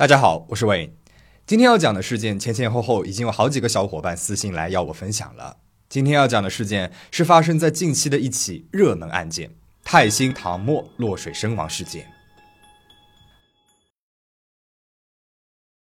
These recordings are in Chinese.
大家好，我是 Wayne。今天要讲的事件前前后后已经有好几个小伙伴私信来要我分享了。今天要讲的事件是发生在近期的一起热门案件——泰兴唐默落水身亡事件。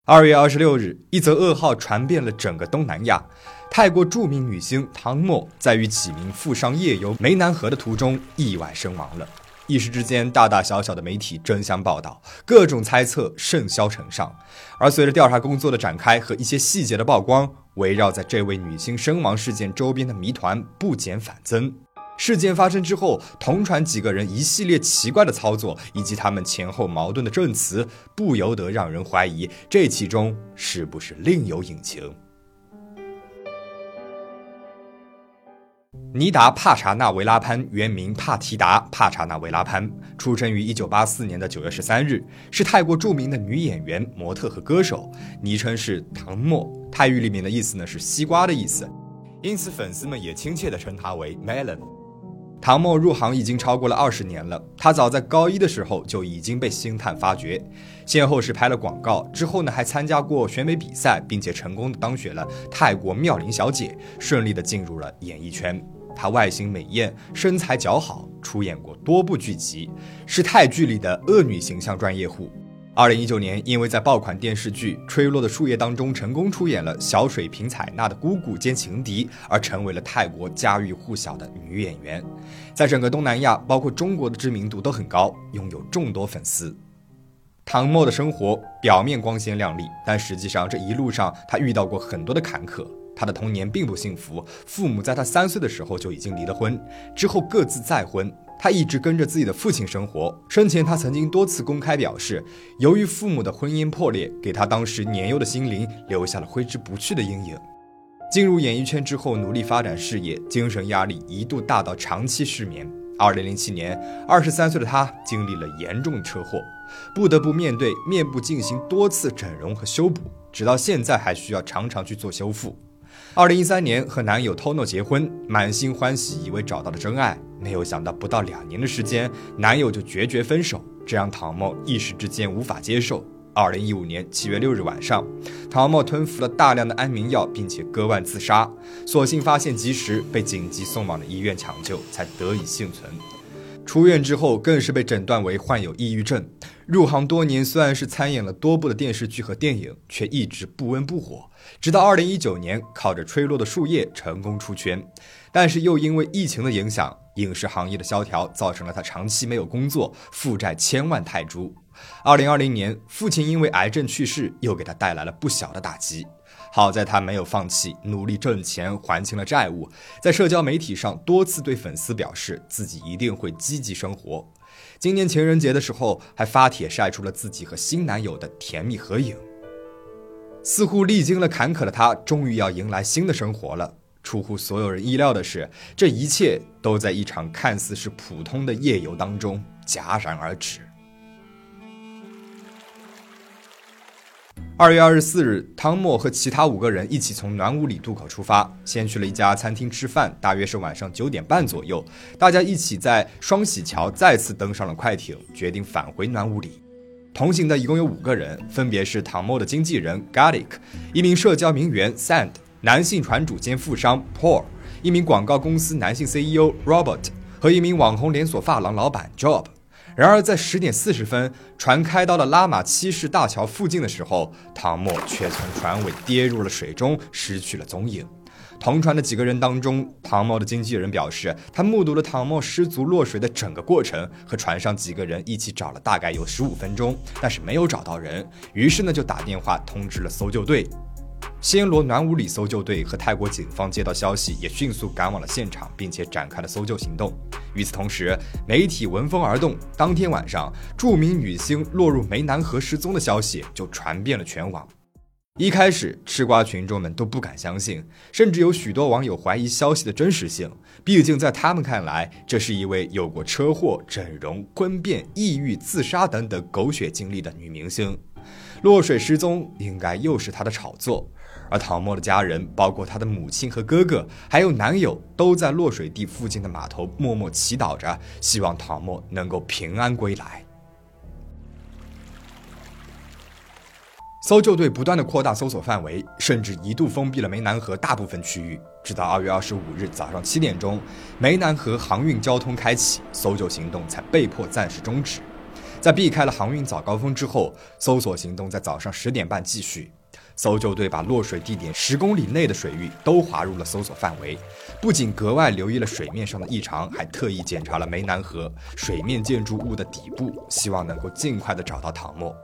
二月二十六日，一则噩耗传遍了整个东南亚：泰国著名女星唐默在与几名富商夜游湄南河的途中意外身亡了。一时之间，大大小小的媒体争相报道，各种猜测甚嚣尘上。而随着调查工作的展开和一些细节的曝光，围绕在这位女星身亡事件周边的谜团不减反增。事件发生之后，同船几个人一系列奇怪的操作，以及他们前后矛盾的证词，不由得让人怀疑这其中是不是另有隐情。尼达·帕查纳维拉潘原名帕提达·帕查纳维拉潘，出生于1984年的9月13日，是泰国著名的女演员、模特和歌手，昵称是唐默，泰语里面的意思呢是西瓜的意思，因此粉丝们也亲切地称她为 Melon。唐默入行已经超过了二十年了，她早在高一的时候就已经被星探发掘，先后是拍了广告，之后呢还参加过选美比赛，并且成功的当选了泰国妙龄小姐，顺利的进入了演艺圈。她外形美艳，身材姣好，出演过多部剧集，是泰剧里的恶女形象专业户。二零一九年，因为在爆款电视剧《吹落的树叶》当中成功出演了小水瓶采娜的姑姑兼情敌，而成为了泰国家喻户晓的女演员，在整个东南亚，包括中国的知名度都很高，拥有众多粉丝。唐默的生活表面光鲜亮丽，但实际上这一路上她遇到过很多的坎坷。他的童年并不幸福，父母在他三岁的时候就已经离了婚，之后各自再婚。他一直跟着自己的父亲生活。生前，他曾经多次公开表示，由于父母的婚姻破裂，给他当时年幼的心灵留下了挥之不去的阴影。进入演艺圈之后，努力发展事业，精神压力一度大到长期失眠。二零零七年，二十三岁的他经历了严重车祸，不得不面对面部进行多次整容和修补，直到现在还需要常常去做修复。二零一三年和男友 Tono 结婚，满心欢喜，以为找到了真爱，没有想到不到两年的时间，男友就决绝分手，这让唐某一时之间无法接受。二零一五年七月六日晚上，唐某吞服了大量的安眠药，并且割腕自杀，所幸发现及时，被紧急送往了医院抢救，才得以幸存。出院之后，更是被诊断为患有抑郁症。入行多年，虽然是参演了多部的电视剧和电影，却一直不温不火。直到二零一九年，靠着《吹落的树叶》成功出圈，但是又因为疫情的影响，影视行业的萧条，造成了他长期没有工作，负债千万泰铢。二零二零年，父亲因为癌症去世，又给他带来了不小的打击。好在他没有放弃，努力挣钱还清了债务。在社交媒体上多次对粉丝表示自己一定会积极生活。今年情人节的时候，还发帖晒出了自己和新男友的甜蜜合影。似乎历经了坎坷的她，终于要迎来新的生活了。出乎所有人意料的是，这一切都在一场看似是普通的夜游当中戛然而止。二月二十四日，汤默和其他五个人一起从暖武里渡口出发，先去了一家餐厅吃饭，大约是晚上九点半左右。大家一起在双喜桥再次登上了快艇，决定返回暖武里。同行的一共有五个人，分别是唐默的经纪人 Garlic，一名社交名媛 Sand，男性船主兼富商 Paul，一名广告公司男性 CEO Robert 和一名网红连锁发廊老板 Job。然而，在十点四十分，船开到了拉玛七世大桥附近的时候，唐默却从船尾跌入了水中，失去了踪影。同船的几个人当中，唐默的经纪人表示，他目睹了唐默失足落水的整个过程，和船上几个人一起找了大概有十五分钟，但是没有找到人。于是呢，就打电话通知了搜救队。暹罗暖武里搜救队和泰国警方接到消息，也迅速赶往了现场，并且展开了搜救行动。与此同时，媒体闻风而动。当天晚上，著名女星落入湄南河失踪的消息就传遍了全网。一开始，吃瓜群众们都不敢相信，甚至有许多网友怀疑消息的真实性。毕竟，在他们看来，这是一位有过车祸、整容、婚变、抑郁、自杀等等狗血经历的女明星，落水失踪，应该又是她的炒作。而唐默的家人，包括他的母亲和哥哥，还有男友，都在落水地附近的码头默默祈祷着，希望唐默能够平安归来。搜救队不断的扩大搜索范围，甚至一度封闭了湄南河大部分区域。直到二月二十五日早上七点钟，湄南河航运交通开启，搜救行动才被迫暂时终止。在避开了航运早高峰之后，搜索行动在早上十点半继续。搜救队把落水地点十公里内的水域都划入了搜索范围，不仅格外留意了水面上的异常，还特意检查了湄南河水面建筑物的底部，希望能够尽快的找到唐默。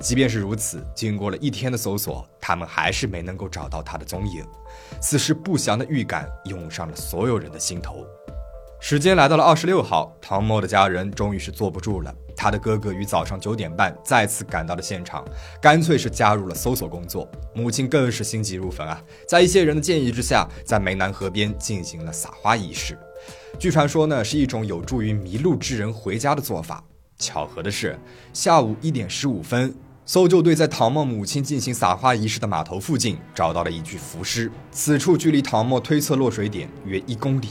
即便是如此，经过了一天的搜索，他们还是没能够找到他的踪影。此时不祥的预感涌上了所有人的心头。时间来到了二十六号，唐默的家人终于是坐不住了。他的哥哥于早上九点半再次赶到了现场，干脆是加入了搜索工作。母亲更是心急如焚啊，在一些人的建议之下，在湄南河边进行了撒花仪式。据传说呢，是一种有助于迷路之人回家的做法。巧合的是，下午一点十五分，搜救队在唐默母亲进行撒花仪式的码头附近找到了一具浮尸，此处距离唐默推测落水点约一公里。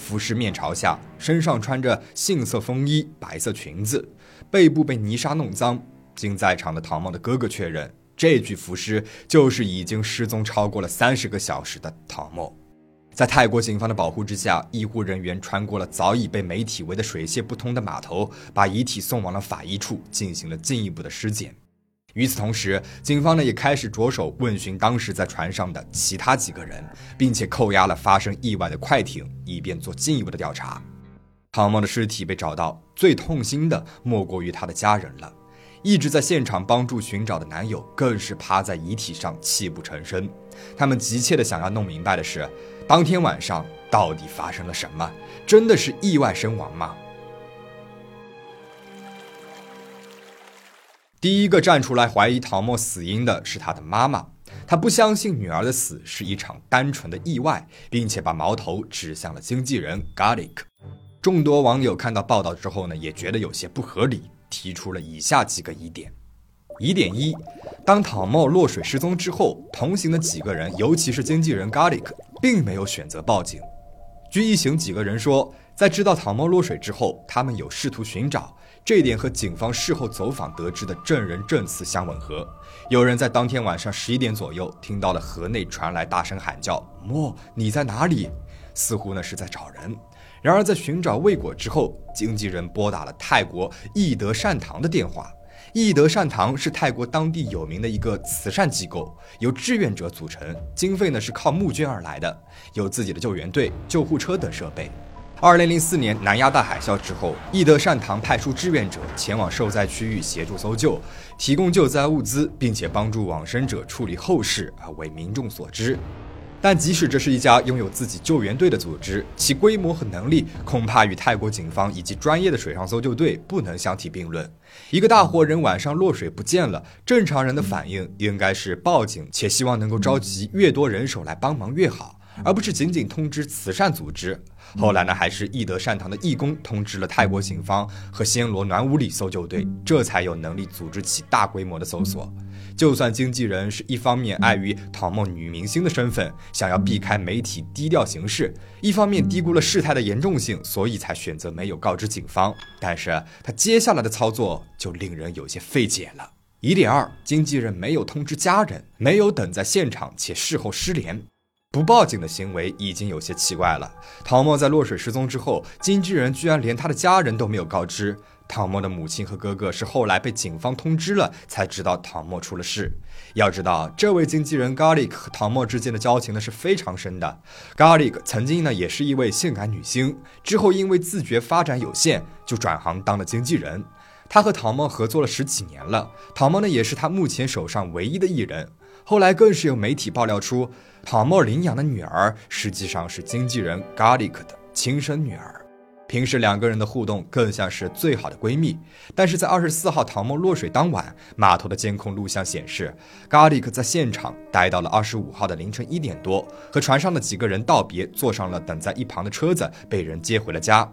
浮尸面朝下，身上穿着杏色风衣、白色裙子，背部被泥沙弄脏。经在场的唐某的哥哥确认，这具浮尸就是已经失踪超过了三十个小时的唐某。在泰国警方的保护之下，医护人员穿过了早已被媒体围得水泄不通的码头，把遗体送往了法医处，进行了进一步的尸检。与此同时，警方呢也开始着手问询当时在船上的其他几个人，并且扣押了发生意外的快艇，以便做进一步的调查。唐梦的尸体被找到，最痛心的莫过于他的家人了。一直在现场帮助寻找的男友更是趴在遗体上泣不成声。他们急切的想要弄明白的是，当天晚上到底发生了什么？真的是意外身亡吗？第一个站出来怀疑唐默死因的是他的妈妈，她不相信女儿的死是一场单纯的意外，并且把矛头指向了经纪人 Garlic。众多网友看到报道之后呢，也觉得有些不合理，提出了以下几个疑点：疑点一，当唐默落水失踪之后，同行的几个人，尤其是经纪人 Garlic，并没有选择报警。据一行几个人说，在知道唐默落水之后，他们有试图寻找。这一点和警方事后走访得知的证人证词相吻合。有人在当天晚上十一点左右听到了河内传来大声喊叫：“莫，你在哪里？”似乎呢是在找人。然而在寻找未果之后，经纪人拨打了泰国易德善堂的电话。义德善堂是泰国当地有名的一个慈善机构，由志愿者组成，经费呢是靠募捐而来的，有自己的救援队、救护车等设备。二零零四年南亚大海啸之后，义德善堂派出志愿者前往受灾区域协助搜救，提供救灾物资，并且帮助往生者处理后事，而为民众所知。但即使这是一家拥有自己救援队的组织，其规模和能力恐怕与泰国警方以及专业的水上搜救队不能相提并论。一个大活人晚上落水不见了，正常人的反应应该是报警，且希望能够召集越多人手来帮忙越好。而不是仅仅通知慈善组织。后来呢，还是义德善堂的义工通知了泰国警方和暹罗暖武里搜救队，这才有能力组织起大规模的搜索。就算经纪人是一方面碍于唐梦女明星的身份，想要避开媒体低调行事，一方面低估了事态的严重性，所以才选择没有告知警方。但是他接下来的操作就令人有些费解了。疑点二：经纪人没有通知家人，没有等在现场，且事后失联。不报警的行为已经有些奇怪了。唐默在落水失踪之后，经纪人居然连他的家人都没有告知。唐默的母亲和哥哥是后来被警方通知了，才知道唐默出了事。要知道，这位经纪人 Garlic 和唐默之间的交情呢是非常深的。Garlic 曾经呢也是一位性感女星，之后因为自觉发展有限，就转行当了经纪人。他和唐默合作了十几年了，唐默呢也是他目前手上唯一的艺人。后来更是有媒体爆料出，唐默领养的女儿实际上是经纪人 Garlic 的亲生女儿。平时两个人的互动更像是最好的闺蜜。但是在二十四号唐默落水当晚，码头的监控录像显示，Garlic 在现场待到了二十五号的凌晨一点多，和船上的几个人道别，坐上了等在一旁的车子，被人接回了家。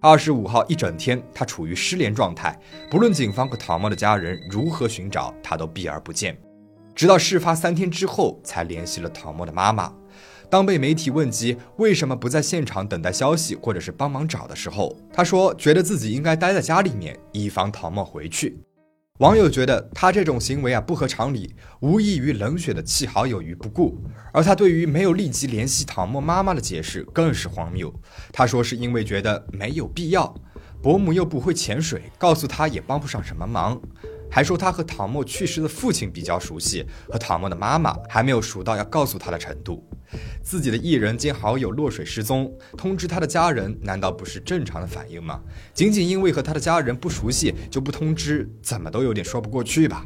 二十五号一整天，他处于失联状态，不论警方和唐默的家人如何寻找，他都避而不见。直到事发三天之后，才联系了唐默的妈妈。当被媒体问及为什么不在现场等待消息，或者是帮忙找的时候，他说觉得自己应该待在家里面，以防唐默回去。网友觉得他这种行为啊不合常理，无异于冷血的弃好友于不顾。而他对于没有立即联系唐默妈妈的解释更是荒谬。他说是因为觉得没有必要，伯母又不会潜水，告诉他也帮不上什么忙。还说他和唐默去世的父亲比较熟悉，和唐默的妈妈还没有熟到要告诉他的程度。自己的艺人兼好友落水失踪，通知他的家人，难道不是正常的反应吗？仅仅因为和他的家人不熟悉就不通知，怎么都有点说不过去吧。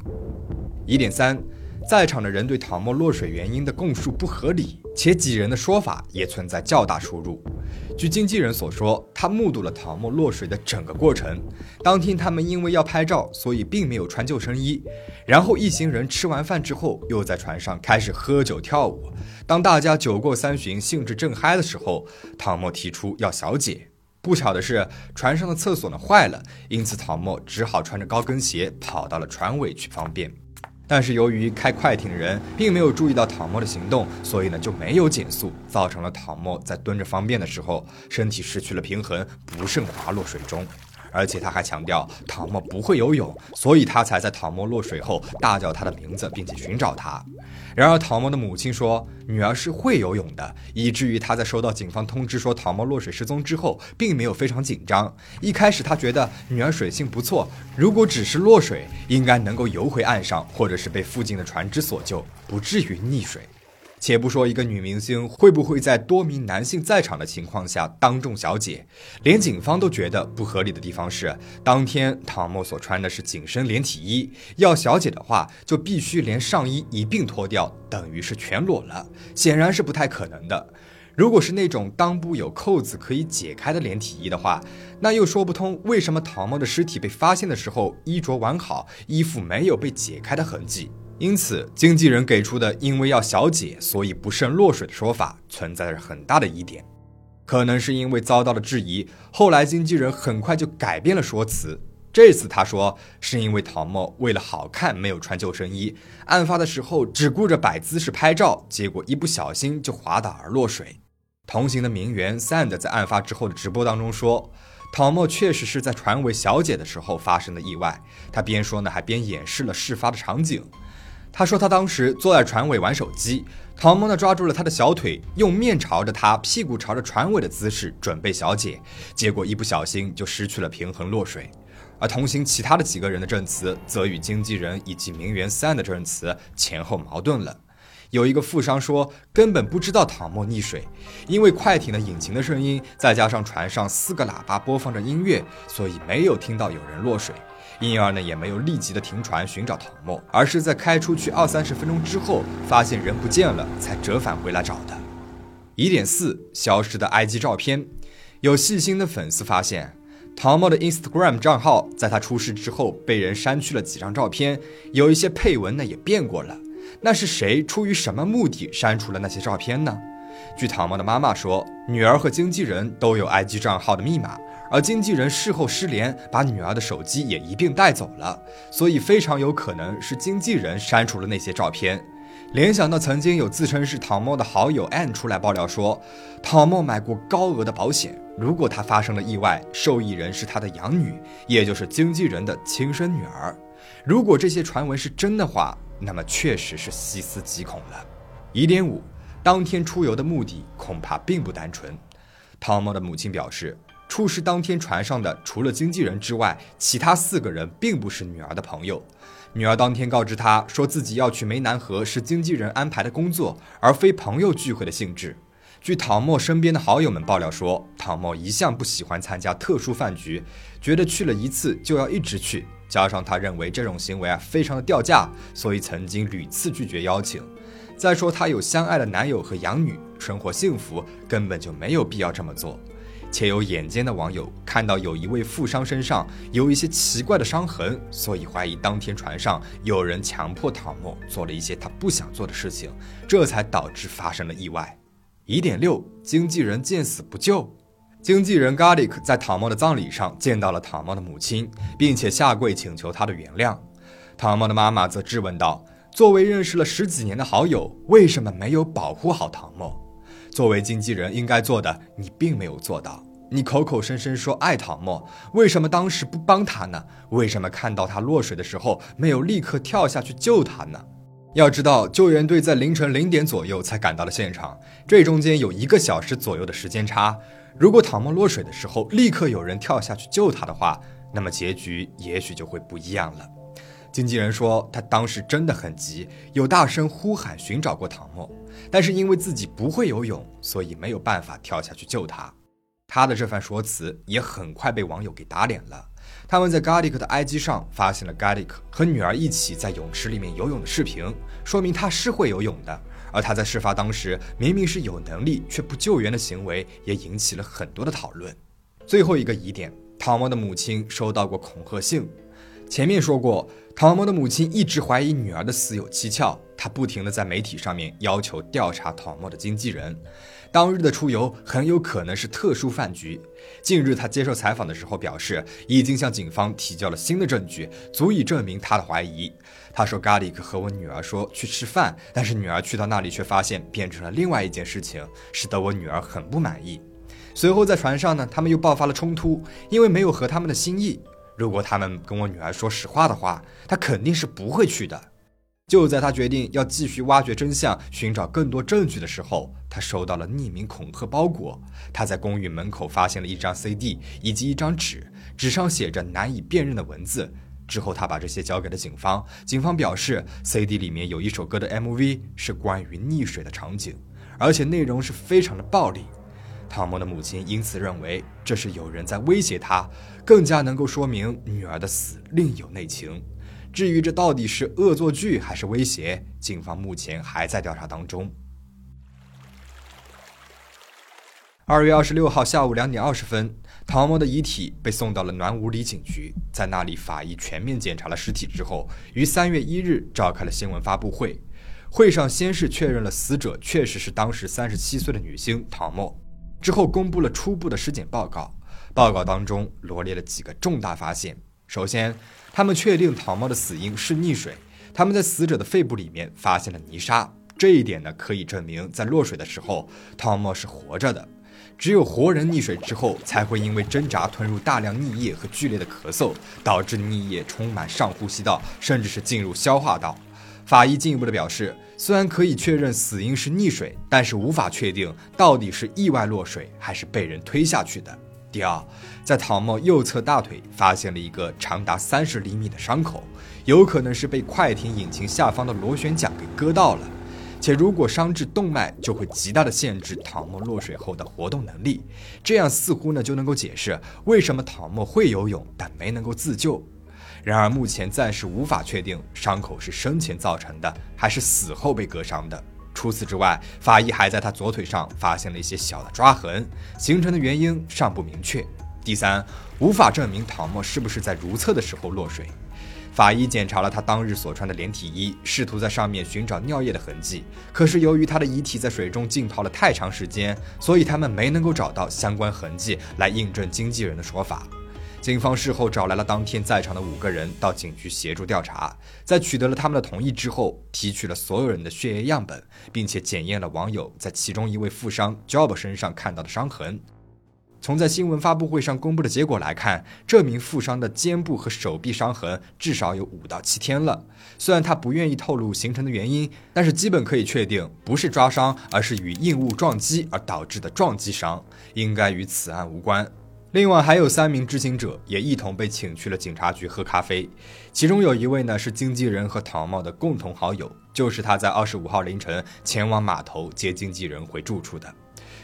疑点三。在场的人对唐默落水原因的供述不合理，且几人的说法也存在较大出入。据经纪人所说，他目睹了唐默落水的整个过程。当天他们因为要拍照，所以并没有穿救生衣。然后一行人吃完饭之后，又在船上开始喝酒跳舞。当大家酒过三巡，兴致正嗨的时候，唐默提出要小解。不巧的是，船上的厕所呢坏了，因此唐默只好穿着高跟鞋跑到了船尾去方便。但是由于开快艇的人并没有注意到唐默的行动，所以呢就没有减速，造成了唐默在蹲着方便的时候，身体失去了平衡，不慎滑落水中。而且他还强调唐默不会游泳，所以他才在唐默落水后大叫他的名字，并且寻找他。然而唐默的母亲说女儿是会游泳的，以至于他在收到警方通知说唐默落水失踪之后，并没有非常紧张。一开始他觉得女儿水性不错，如果只是落水，应该能够游回岸上，或者是被附近的船只所救，不至于溺水。且不说一个女明星会不会在多名男性在场的情况下当众小姐，连警方都觉得不合理的地方是，当天唐某所穿的是紧身连体衣，要小姐的话就必须连上衣一并脱掉，等于是全裸了，显然是不太可能的。如果是那种裆部有扣子可以解开的连体衣的话，那又说不通为什么唐某的尸体被发现的时候衣着完好，衣服没有被解开的痕迹。因此，经纪人给出的“因为要小解，所以不慎落水”的说法存在着很大的疑点。可能是因为遭到了质疑，后来经纪人很快就改变了说辞。这次他说是因为陶默为了好看没有穿救生衣，案发的时候只顾着摆姿势拍照，结果一不小心就滑倒而落水。同行的名媛 Sand 在案发之后的直播当中说，陶默确实是在船尾小姐的时候发生的意外。他边说呢，还边演示了事发的场景。他说，他当时坐在船尾玩手机，唐默呢抓住了他的小腿，用面朝着他，屁股朝着船尾的姿势准备小解，结果一不小心就失去了平衡落水。而同行其他的几个人的证词，则与经纪人以及名媛三的证词前后矛盾了。有一个富商说，根本不知道唐默溺水，因为快艇的引擎的声音，再加上船上四个喇叭播放着音乐，所以没有听到有人落水。因而呢，也没有立即的停船寻找唐默，而是在开出去二三十分钟之后，发现人不见了，才折返回来找的。疑点四：消失的 IG 照片。有细心的粉丝发现，唐默的 Instagram 账号在他出事之后被人删去了几张照片，有一些配文呢也变过了。那是谁出于什么目的删除了那些照片呢？据唐默的妈妈说，女儿和经纪人都有 IG 账号的密码。而经纪人事后失联，把女儿的手机也一并带走了，所以非常有可能是经纪人删除了那些照片。联想到曾经有自称是唐默的好友 a n 出来爆料说，唐默买过高额的保险，如果他发生了意外，受益人是他的养女，也就是经纪人的亲生女儿。如果这些传闻是真的话，那么确实是细思极恐了。疑点五，当天出游的目的恐怕并不单纯。唐默的母亲表示。出事当天，船上的除了经纪人之外，其他四个人并不是女儿的朋友。女儿当天告知他说自己要去湄南河是经纪人安排的工作，而非朋友聚会的性质。据唐默身边的好友们爆料说，唐默一向不喜欢参加特殊饭局，觉得去了一次就要一直去，加上他认为这种行为啊非常的掉价，所以曾经屡次拒绝邀请。再说他有相爱的男友和养女，生活幸福，根本就没有必要这么做。且有眼尖的网友看到有一位富商身上有一些奇怪的伤痕，所以怀疑当天船上有人强迫唐默做了一些他不想做的事情，这才导致发生了意外。疑点六：经纪人见死不救。经纪人 Garlic 在唐默的葬礼上见到了唐默的母亲，并且下跪请求她的原谅。唐默的妈妈则质问道：“作为认识了十几年的好友，为什么没有保护好唐默？”作为经纪人应该做的，你并没有做到。你口口声声说爱唐默，为什么当时不帮他呢？为什么看到他落水的时候没有立刻跳下去救他呢？要知道，救援队在凌晨零点左右才赶到了现场，这中间有一个小时左右的时间差。如果唐默落水的时候立刻有人跳下去救他的话，那么结局也许就会不一样了。经纪人说，他当时真的很急，有大声呼喊寻找过唐默，但是因为自己不会游泳，所以没有办法跳下去救他。他的这番说辞也很快被网友给打脸了。他们在 Garlic 的 IG 上发现了 Garlic 和女儿一起在泳池里面游泳的视频，说明他是会游泳的。而他在事发当时明明是有能力却不救援的行为，也引起了很多的讨论。最后一个疑点，唐默的母亲收到过恐吓信。前面说过，唐默的母亲一直怀疑女儿的死有蹊跷，她不停地在媒体上面要求调查唐默的经纪人。当日的出游很有可能是特殊饭局。近日，他接受采访的时候表示，已经向警方提交了新的证据，足以证明他的怀疑。他说：“咖喱克和我女儿说去吃饭，但是女儿去到那里却发现变成了另外一件事情，使得我女儿很不满意。随后在船上呢，他们又爆发了冲突，因为没有合他们的心意。如果他们跟我女儿说实话的话，她肯定是不会去的。”就在他决定要继续挖掘真相、寻找更多证据的时候，他收到了匿名恐吓包裹。他在公寓门口发现了一张 CD 以及一张纸，纸上写着难以辨认的文字。之后，他把这些交给了警方。警方表示，CD 里面有一首歌的 MV，是关于溺水的场景，而且内容是非常的暴力。汤姆的母亲因此认为这是有人在威胁他，更加能够说明女儿的死另有内情。至于这到底是恶作剧还是威胁，警方目前还在调查当中。二月二十六号下午两点二十分，唐某的遗体被送到了暖五里警局，在那里法医全面检查了尸体之后，于三月一日召开了新闻发布会。会上先是确认了死者确实是当时三十七岁的女星唐某，之后公布了初步的尸检报告。报告当中罗列了几个重大发现，首先。他们确定唐默的死因是溺水。他们在死者的肺部里面发现了泥沙，这一点呢可以证明在落水的时候唐默是活着的。只有活人溺水之后，才会因为挣扎吞入大量溺液和剧烈的咳嗽，导致溺液充满上呼吸道，甚至是进入消化道。法医进一步的表示，虽然可以确认死因是溺水，但是无法确定到底是意外落水还是被人推下去的。第二，在唐默右侧大腿发现了一个长达三十厘米的伤口，有可能是被快艇引擎下方的螺旋桨给割到了。且如果伤至动脉，就会极大的限制唐默落水后的活动能力。这样似乎呢就能够解释为什么唐默会游泳，但没能够自救。然而目前暂时无法确定伤口是生前造成的，还是死后被割伤的。除此之外，法医还在他左腿上发现了一些小的抓痕，形成的原因尚不明确。第三，无法证明唐默是不是在如厕的时候落水。法医检查了他当日所穿的连体衣，试图在上面寻找尿液的痕迹，可是由于他的遗体在水中浸泡了太长时间，所以他们没能够找到相关痕迹来印证经纪人的说法。警方事后找来了当天在场的五个人到警局协助调查，在取得了他们的同意之后，提取了所有人的血液样本，并且检验了网友在其中一位富商 Job 身上看到的伤痕。从在新闻发布会上公布的结果来看，这名富商的肩部和手臂伤痕至少有五到七天了。虽然他不愿意透露形成的原因，但是基本可以确定不是抓伤，而是与硬物撞击而导致的撞击伤，应该与此案无关。另外还有三名知情者也一同被请去了警察局喝咖啡，其中有一位呢是经纪人和唐茂的共同好友，就是他在二十五号凌晨前往码头接经纪人回住处的。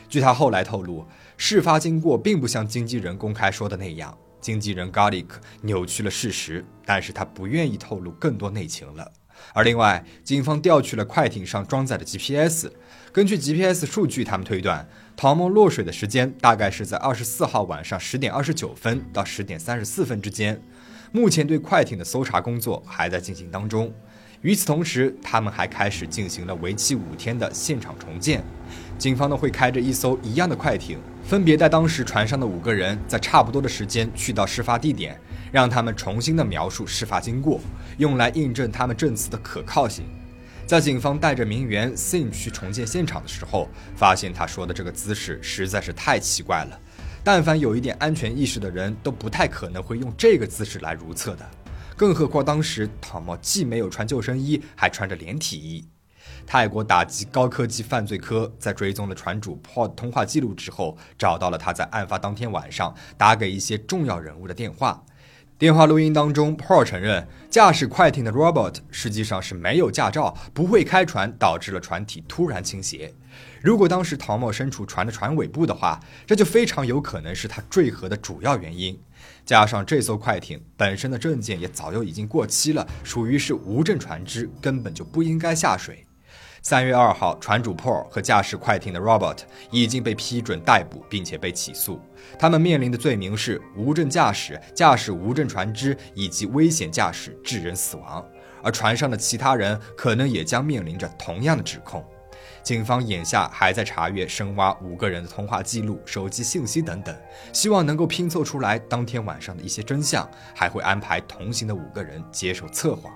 据他后来透露，事发经过并不像经纪人公开说的那样，经纪人 Garlic 扭曲了事实，但是他不愿意透露更多内情了。而另外，警方调取了快艇上装载的 GPS，根据 GPS 数据，他们推断。唐默落水的时间大概是在二十四号晚上十点二十九分到十点三十四分之间。目前对快艇的搜查工作还在进行当中。与此同时，他们还开始进行了为期五天的现场重建。警方呢会开着一艘一样的快艇，分别带当时船上的五个人，在差不多的时间去到事发地点，让他们重新的描述事发经过，用来印证他们证词的可靠性。在警方带着名媛 Sin 去重建现场的时候，发现他说的这个姿势实在是太奇怪了。但凡有一点安全意识的人都不太可能会用这个姿势来如厕的。更何况当时唐默既没有穿救生衣，还穿着连体衣。泰国打击高科技犯罪科在追踪了船主 Paul 通话记录之后，找到了他在案发当天晚上打给一些重要人物的电话。电话录音当中，Paul 承认驾驶快艇的 Robert 实际上是没有驾照，不会开船，导致了船体突然倾斜。如果当时唐某身处船的船尾部的话，这就非常有可能是他坠河的主要原因。加上这艘快艇本身的证件也早就已经过期了，属于是无证船只，根本就不应该下水。三月二号，船主 Paul 和驾驶快艇的 Robert 已经被批准逮捕，并且被起诉。他们面临的罪名是无证驾驶、驾驶无证船只以及危险驾驶致人死亡。而船上的其他人可能也将面临着同样的指控。警方眼下还在查阅、深挖五个人的通话记录、手机信息等等，希望能够拼凑出来当天晚上的一些真相。还会安排同行的五个人接受测谎。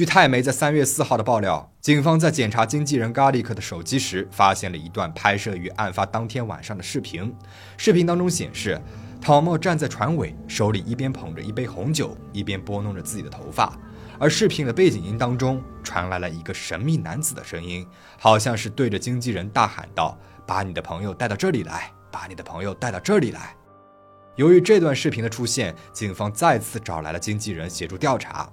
据泰媒在三月四号的爆料，警方在检查经纪人 Garlic 的手机时，发现了一段拍摄于案发当天晚上的视频。视频当中显示，陶默站在船尾，手里一边捧着一杯红酒，一边拨弄着自己的头发。而视频的背景音当中传来了一个神秘男子的声音，好像是对着经纪人大喊道：“把你的朋友带到这里来，把你的朋友带到这里来。”由于这段视频的出现，警方再次找来了经纪人协助调查。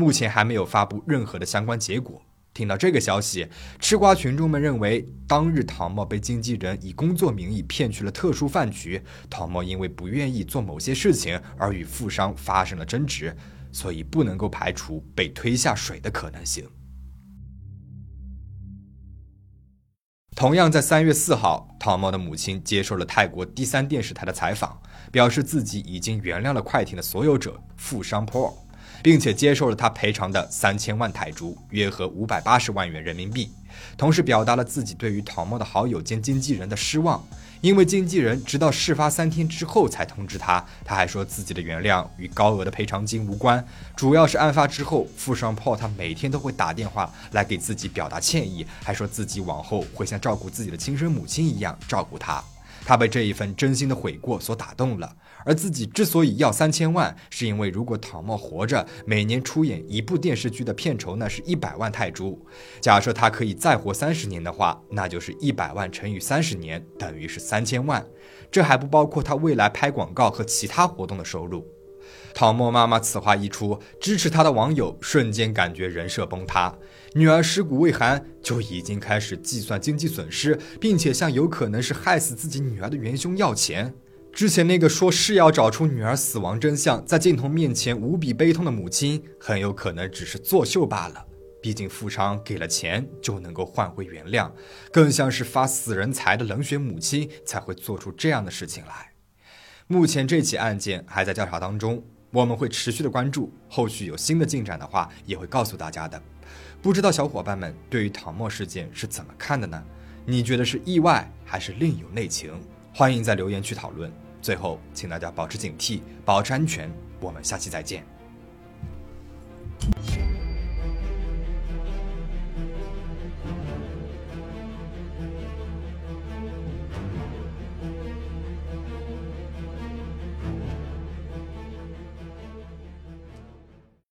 目前还没有发布任何的相关结果。听到这个消息，吃瓜群众们认为，当日唐默被经纪人以工作名义骗去了特殊饭局，唐默因为不愿意做某些事情而与富商发生了争执，所以不能够排除被推下水的可能性。同样在三月四号，唐默的母亲接受了泰国第三电视台的采访，表示自己已经原谅了快艇的所有者富商 Paul。并且接受了他赔偿的三千万泰铢，约合五百八十万元人民币，同时表达了自己对于陶默的好友兼经纪人的失望，因为经纪人直到事发三天之后才通知他。他还说自己的原谅与高额的赔偿金无关，主要是案发之后，富商 Paul 他每天都会打电话来给自己表达歉意，还说自己往后会像照顾自己的亲生母亲一样照顾他。他被这一份真心的悔过所打动了。而自己之所以要三千万，是因为如果唐默活着，每年出演一部电视剧的片酬那是一百万泰铢。假设他可以再活三十年的话，那就是一百万乘以三十年，等于是三千万。这还不包括他未来拍广告和其他活动的收入。唐默妈妈此话一出，支持她的网友瞬间感觉人设崩塌。女儿尸骨未寒，就已经开始计算经济损失，并且向有可能是害死自己女儿的元凶要钱。之前那个说是要找出女儿死亡真相，在镜头面前无比悲痛的母亲，很有可能只是作秀罢了。毕竟富商给了钱就能够换回原谅，更像是发死人财的冷血母亲才会做出这样的事情来。目前这起案件还在调查当中，我们会持续的关注后续有新的进展的话也会告诉大家的。不知道小伙伴们对于唐末事件是怎么看的呢？你觉得是意外还是另有内情？欢迎在留言区讨论。最后请大家保持警惕保持安全。我们下期再见。